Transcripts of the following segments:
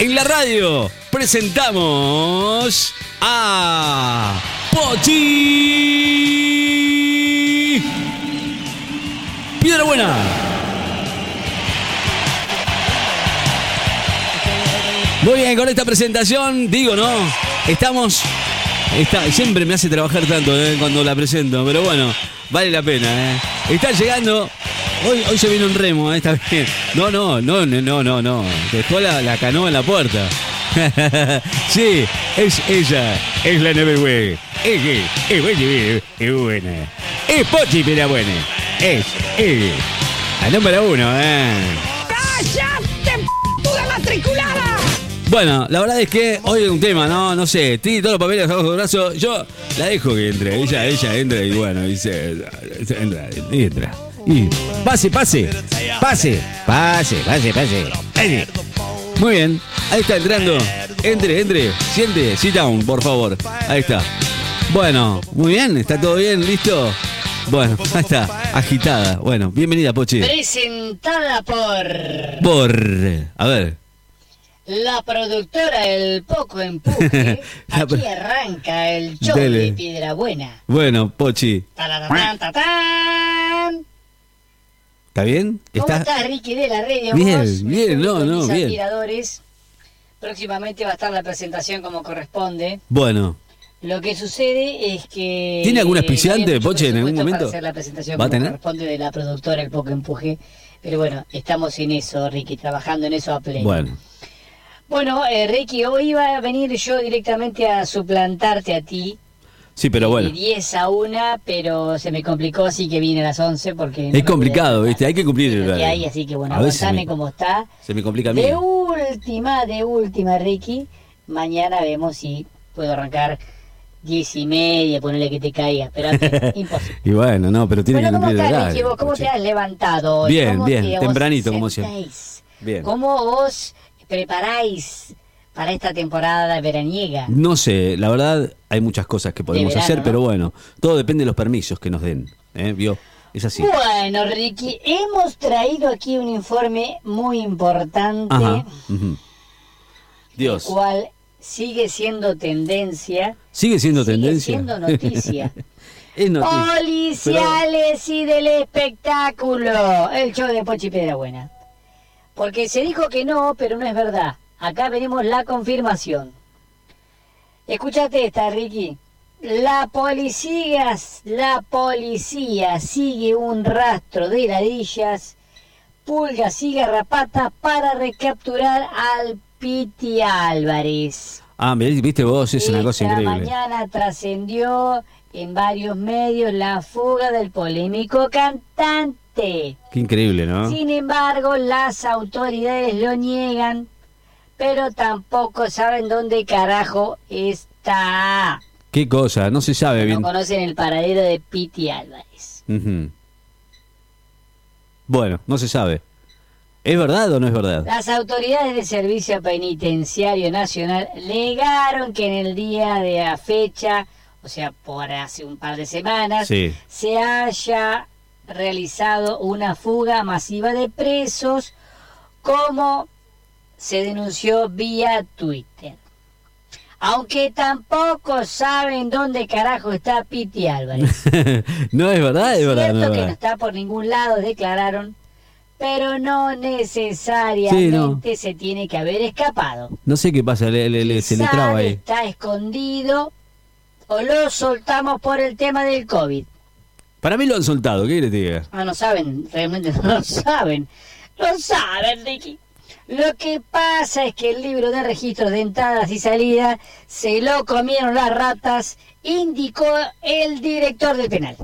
En la radio presentamos a Pochi Piedra Buena. Muy bien, con esta presentación, digo, ¿no? Estamos. Está, siempre me hace trabajar tanto ¿eh? cuando la presento, pero bueno, vale la pena. ¿eh? Está llegando. Hoy, hoy se viene un remo, ¿eh? está bien. No, no, no, no, no, no, no. Dejó la, la canoa en la puerta. sí, es ella, es la güey. Es, es, es buena, es buena. Es Pochi, pero buena. Es, es. La número uno, ¿eh? ¡Cállate, puta matriculada! Bueno, la verdad es que hoy es un tema, ¿no? No sé, tiene todos los papeles abajo del brazo. Yo la dejo que entre. Ella, ella entra y bueno, dice. Entra, y entra. Y pase, pase, pase, pase, pase, pase. pase. Muy bien, ahí está entrando. Entre, entre, siente, sit down, por favor. Ahí está. Bueno, muy bien, está todo bien, listo. Bueno, ahí está, agitada. Bueno, bienvenida, Pochi. Presentada por Por. A ver. la productora El Poco Empuje. Aquí arranca el show de Piedra Buena. Bueno, Pochi. Taratán, tatán. ¿Está bien? ¿Cómo ¿Está? estás, Ricky de la radio? Bien, Vos, bien, no, no, mis bien. admiradores. Próximamente va a estar la presentación como corresponde. Bueno. Lo que sucede es que... ¿Tiene algún auspiciante, mucho Poche, en algún momento? Para hacer la presentación ¿Va a como tener? corresponde de la productora El Poco Empuje. Pero bueno, estamos en eso, Ricky, trabajando en eso a pleno. Bueno. Bueno, eh, Ricky, hoy iba a venir yo directamente a suplantarte a ti. Sí, pero bueno. De 10 a 1, pero se me complicó, así que vine a las 11 porque... Es complicado, ¿viste? Hay que cumplir el horario. hay, así que bueno, A aguantame me- como está. Se me complica a mí. De última, de última, Ricky. Mañana vemos si puedo arrancar 10 y media, ponerle que te caiga. Pero imposible. Y bueno, no, pero tiene Bueno, que ¿cómo cumplir el horario. Ricky? ¿Vos ¿Cómo te has levantado hoy? Bien, ¿Cómo bien, tempranito, como siempre. Bien. ¿Cómo vos preparáis para esta temporada veraniega? No sé, la verdad hay muchas cosas que podemos verano, hacer, ¿no? pero bueno, todo depende de los permisos que nos den. ¿eh? ¿Vio? Es así. Bueno, Ricky, hemos traído aquí un informe muy importante, Ajá. ujú. el Dios. cual sigue siendo tendencia. ¿Sigue siendo sigue tendencia? siendo noticia. es noticia. Policiales y del espectáculo. El show de Pochi Piedra Buena. Porque se dijo que no, pero no es verdad. Acá venimos la confirmación. Escúchate esta, Ricky. La policía, la policía sigue un rastro de ladillas, pulgas y garrapatas para recapturar al Piti Álvarez. Ah, viste vos, es una cosa Esta increíble. mañana trascendió en varios medios la fuga del polémico cantante. Qué increíble, ¿no? Sin embargo, las autoridades lo niegan, pero tampoco saben dónde carajo está. Qué cosa, no se sabe No bien. conocen el paradero de Piti Álvarez. Bueno, no se sabe. ¿Es verdad o no es verdad? Las autoridades de Servicio Penitenciario Nacional negaron que en el día de la fecha, o sea, por hace un par de semanas, Sí. se haya realizado una fuga masiva de presos, como se denunció vía Twitter. Aunque tampoco saben dónde carajo está Piti Álvarez. no es verdad, es verdad, no Cierto es que no verdad. está por ningún lado, declararon, pero no necesariamente se tiene que haber escapado. No sé qué pasa, le- le- le- se le traba ahí. Está escondido o lo soltamos por el tema del COVID. Para mí lo han soltado, ¿qué quieres que diga? Ah, no saben, realmente no lo saben. No saben, Ricky. Lo que pasa es que el libro de registros de entradas y salidas se lo comieron las ratas, indicó el director del penal.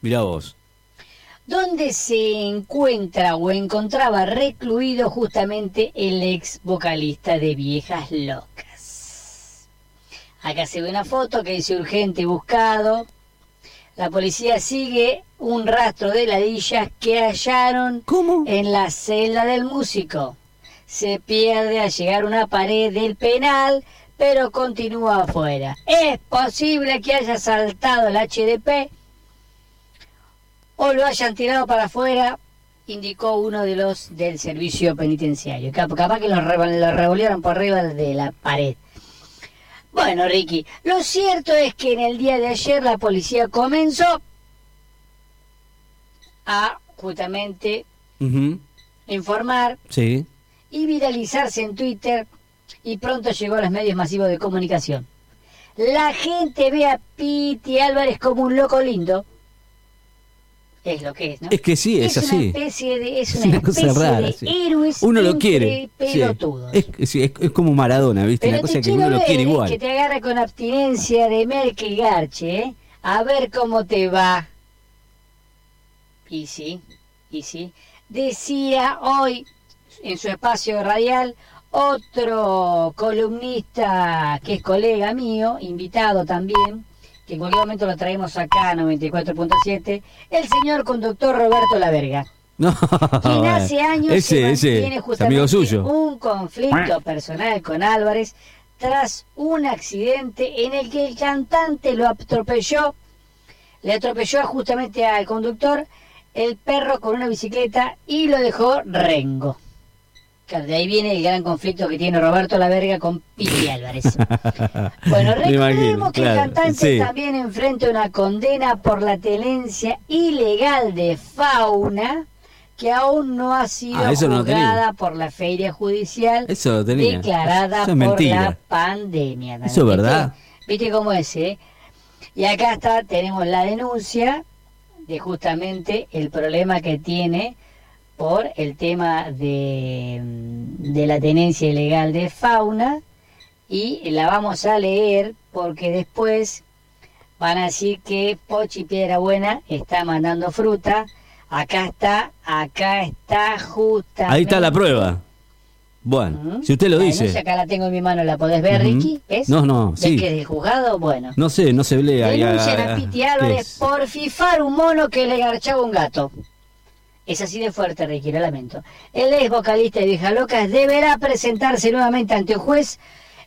Mirá vos. donde se encuentra o encontraba recluido justamente el ex vocalista de Viejas Locas. Acá se ve una foto que dice urgente buscado. La policía sigue un rastro de ladillas que hallaron ¿Cómo? en la celda del músico. Se pierde al llegar una pared del penal, pero continúa afuera. Es posible que haya saltado el HDP o lo hayan tirado para afuera indicó uno de los del servicio penitenciario. Cap- Capaz que lo, re- lo revolvieron por arriba de la pared. Bueno, Ricky, lo cierto es que en el día de ayer la policía comenzó a justamente informar Sí. Y viralizarse en Twitter y pronto llegó a los medios masivos de comunicación. La gente ve a Piti Álvarez como un loco lindo. Es lo que es, ¿no? Es que sí, es, una así. especie de, es Es una, una cosa especie rara, de sí. héroes Uno lo quiere. pelotudos. Es, sí, es, es como Maradona, ¿viste? Pero Una cosa que uno lo quiere igual. que te agarre con abstinencia de Merck y Garche, ¿eh? A ver cómo te va. Y sí, y sí. Decía hoy en su espacio radial otro columnista que es colega mío, invitado también, que en cualquier momento lo traemos acá a 94.7, el señor conductor Roberto Laverga. No, Quien hace años ese, ese, es justamente suyo. un conflicto personal con Álvarez tras un accidente en el que el cantante lo atropelló, le atropelló justamente al conductor, el perro con una bicicleta y lo dejó rengo. Claro, de ahí viene el gran conflicto que tiene Roberto La Verga con Piti Álvarez. Bueno, recordemos que claro, el cantante sí. también enfrenta una condena por la tenencia ilegal de fauna que aún no ha sido Ah, no juzgada por la feria judicial Eso declarada Eso es por la pandemia. Eso es verdad. ¿Viste cómo es, eh? Y acá está, tenemos la denuncia de justamente el problema que tiene por el tema de, de la tenencia ilegal de fauna y la vamos a leer porque después van a decir que Pochi Piedra Buena está mandando fruta. Acá está, acá está justamente. Ahí está la prueba. Bueno, si usted lo La dice. acá la tengo en mi mano, ¿la podés ver. Ricky? ¿Ves? No, no, ¿Ves sí. que es del juzgado? Bueno. No sé, no se lee ahí. Denuncian ah, a Piti ¿qué Álvarez es? por fifar un mono que le garchaba un gato. Es así de fuerte, Ricky, lo lamento. El ex vocalista de Vieja Locas deberá presentarse nuevamente ante un juez,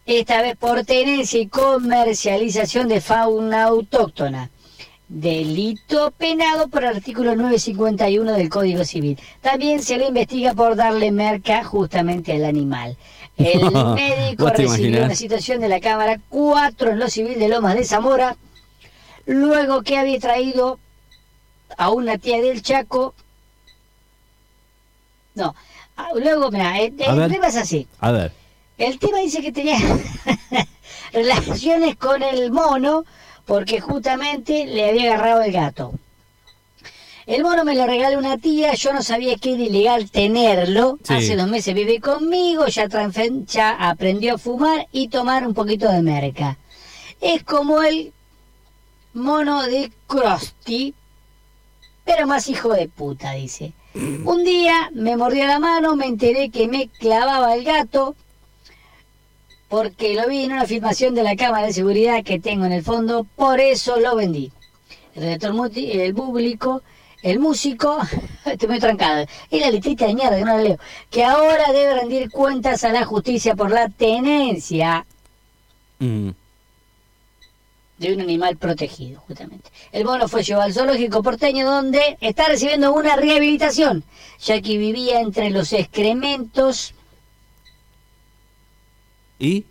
esta vez por tenencia y comercialización de fauna autóctona. Delito penado por el artículo 951 del Código Civil. También se le investiga por darle merca justamente al animal. El médico ¿Vos te recibió una citación de la Cámara 4 en lo civil de Lomas de Zamora, luego que había traído a una tía del Chaco. No, ah, luego, mira, el, A el ver. tema es así. A ver. El tema dice que tenía relaciones con el mono porque justamente le había agarrado el gato. El mono me lo regaló una tía, yo no sabía que era ilegal tenerlo. Sí. Hace dos meses vive conmigo, ya, ya aprendió a fumar y tomar un poquito de merca. Es como el mono de Krusty, pero más hijo de puta, dice. Un día me mordió la mano, me enteré que me clavaba el gato, porque lo vi en una filmación de la cámara de seguridad que tengo en el fondo, por eso lo vendí. El redactor el público, el músico, estoy muy trancado, es la letrita de mierda que no la leo, que ahora debe rendir cuentas a la justicia por la tenencia Mm. De un animal protegido, justamente. El mono fue llevado al zoológico porteño donde está recibiendo una rehabilitación, ya que vivía entre los excrementos ¿Y?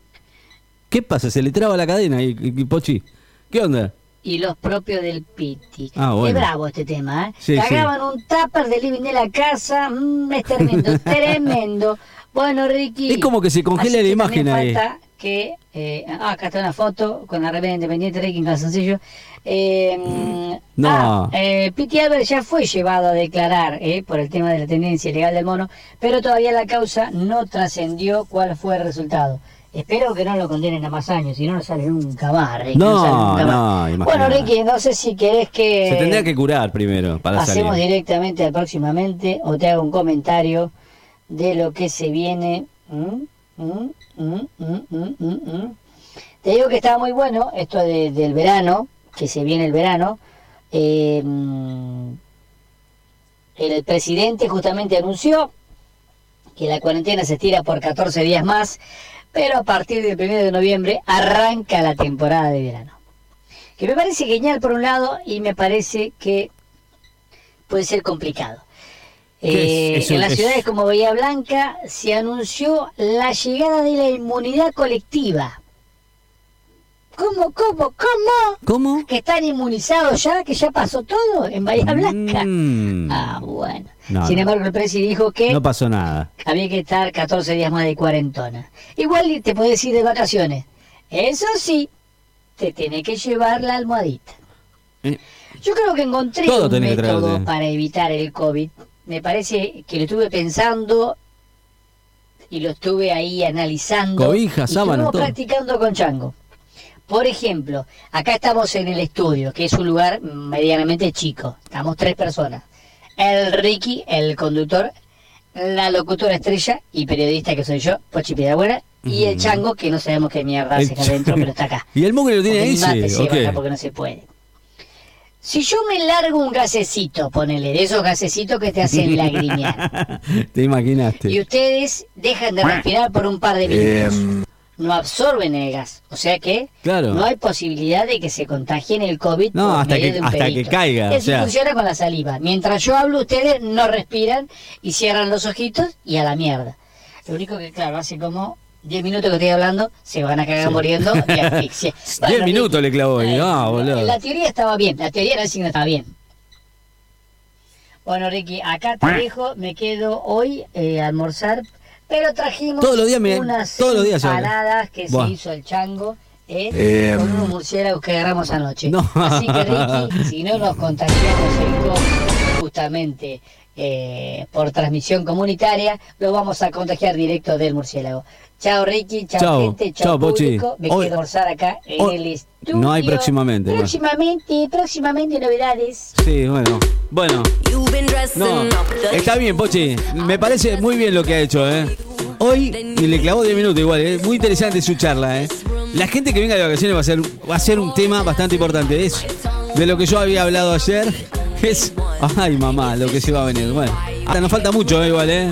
¿Qué pasa? ¿Se le traba la cadena y, y- y Pochi? ¿Qué onda? y los propios del Piti. Ah, bueno. Es bravo este tema, ¿eh? Sí, Cagaban un tupper del living de la casa, mm, es tremendo, tremendo. Bueno, Ricky. Es como que se congela la imagen ahí. falta que, eh, ah, acá está una foto con la remera independiente Ricky en calzoncillo. Eh, No. ah, eh, Piti Álvarez ya fue llevado a declarar eh, por el tema de la tenencia ilegal del mono, pero todavía la causa no trascendió cuál fue el resultado. Espero que no lo condenen a más años, si no, no sale nunca más, Ricky. No, sale nunca no, más. Bueno, Ricky, no sé si querés que Se tendría que curar primero para pasemos salir. directamente al próximamente o te hago un comentario de lo que se viene. ¿Mm? ¿Mm? ¿Mm? ¿Mm? Te digo que está muy bueno esto de- del verano, que se viene el verano. Eh, el presidente justamente anunció que la cuarentena se estira por 14 días más, pero a partir del 1 de noviembre arranca la temporada de verano. Que me parece genial por un lado y me parece que puede ser complicado. Eh, es? En las es- ciudades como Bahía Blanca se anunció la llegada de la inmunidad colectiva. ¿Cómo, cómo, cómo? ¿Cómo? ¿Que están inmunizados ya? ¿Que ya pasó todo en Bahía Blanca? Mm, Ah, bueno. No, Sin embargo, el presidente dijo que no pasó nada. había que estar 14 días más de cuarentona. Igual te puedes ir de vacaciones. Eso sí, te tiene que llevar la almohadita. Eh, Yo creo que encontré Todo un método para evitar el COVID. Me parece que lo estuve pensando y lo estuve ahí analizando. Cobija, y sábana, estuvimos todo. practicando con Chango. Por ejemplo, acá estamos en el estudio, que es un lugar medianamente chico. Estamos tres personas. El Ricky, el conductor, la locutora estrella y periodista que soy yo, Pochi Piedrabuena, y el. Chango, que no sabemos qué mierda hace acá adentro, pero está acá. ¿Y el mugre lo tiene Porque ahí? Sí, se ¿o lleva qué? acá porque no se puede. Si yo me largo un gasecito, ponele, de esos gasecitos que te hacen lagrimear, Te imaginaste. y ustedes dejan de respirar por un par de minutos, no absorben el gas. O sea que Claro. no hay posibilidad de que se contagien el COVID No, por hasta medio que- de un hasta que caiga, o Eso sea. funciona con la saliva. Mientras yo hablo, ustedes no respiran y cierran los ojitos y a la mierda. Lo único que, claro, hace como 10 minutos que estoy hablando, se van a cagar muriendo de asfixia. 10 minutos le clavó ahí. eh, Ah, boludo. La teoría estaba bien, la teoría era el signo estaba bien. Bueno, Ricky, acá te dejo, me quedo hoy eh, a almorzar, pero trajimos Todos los días me- unas todos los días se habla. empanadas que Buah. se hizo el chango eh, Eh, con unos murciélagos que agarramos anoche. No. Así que Ricky, si no nos contagiamos el COVID justamente eh, por transmisión comunitaria, lo vamos a contagiar directo del murciélago. Chao Ricky, chao, Chao, gente, chao, chao, Pochi. Me Hoy- quedo a almorzar acá en hoy- el estudio. no hay próximamente, bueno. Próximamente, próximamente novedades. Sí, bueno. Bueno, no. Está bien, Pochi. Me parece muy bien lo que ha hecho, ¿eh? Hoy y le clavó 10 minutos igual, ¿eh? Muy interesante su charla, ¿eh? La gente que venga de vacaciones va a ser, va a ser un tema bastante importante. Es de lo que yo había hablado ayer. Es. Ay, mamá, lo que se va a venir. Bueno, ahora nos falta mucho, ¿eh? igual, ¿eh?